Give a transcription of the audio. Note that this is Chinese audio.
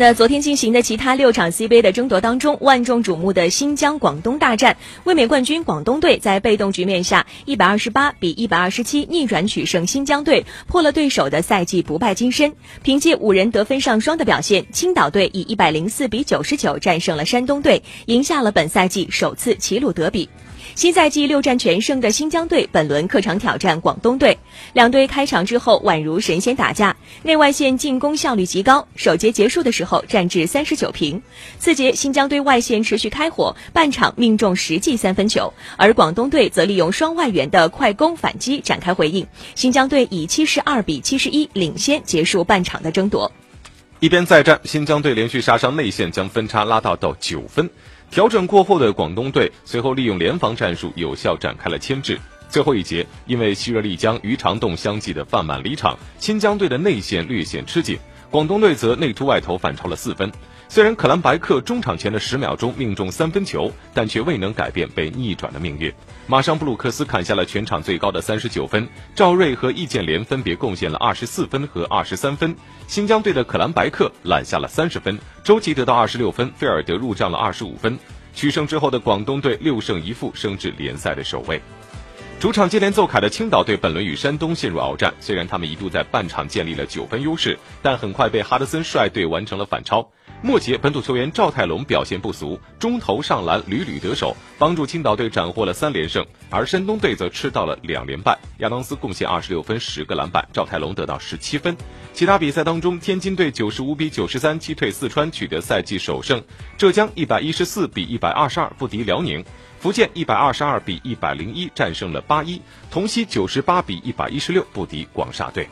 那昨天进行的其他六场 CBA 的争夺当中，万众瞩目的新疆广东大战，卫冕冠军广东队在被动局面下，一百二十八比一百二十七逆转取胜新疆队，破了对手的赛季不败金身。凭借五人得分上双的表现，青岛队以一百零四比九十九战胜了山东队，赢下了本赛季首次齐鲁德比。新赛季六战全胜的新疆队本轮客场挑战广东队，两队开场之后宛如神仙打架，内外线进攻效率极高。首节结束的时候战至三十九平，次节新疆队外线持续开火，半场命中十记三分球，而广东队则利用双外援的快攻反击展开回应。新疆队以七十二比七十一领先结束半场的争夺。一边再战，新疆队连续杀伤内线，将分差拉大到九分。调整过后的广东队随后利用联防战术有效展开了牵制。最后一节，因为昔热丽江、余长栋相继的犯满离场，新疆队的内线略显吃紧，广东队则内突外投反超了四分。虽然可兰白克中场前的十秒钟命中三分球，但却未能改变被逆转的命运。马上布鲁克斯砍下了全场最高的三十九分，赵睿和易建联分别贡献了二十四分和二十三分。新疆队的可兰白克揽下了三十分，周琦得到二十六分，菲尔德入账了二十五分。取胜之后的广东队六胜一负，升至联赛的首位。主场接连奏凯的青岛队本轮与山东陷入鏖战，虽然他们一度在半场建立了九分优势，但很快被哈德森率队完成了反超。末节，本土球员赵泰龙表现不俗，中投上篮屡屡得手，帮助青岛队斩获了三连胜。而山东队则吃到了两连败，亚当斯贡献二十六分、十个篮板，赵泰龙得到十七分。其他比赛当中，天津队九十五比九十三击退四川，取得赛季首胜；浙江一百一十四比一百二十二不敌辽宁。福建一百二十二比一百零一战胜了八一，同曦九十八比一百一十六不敌广厦队。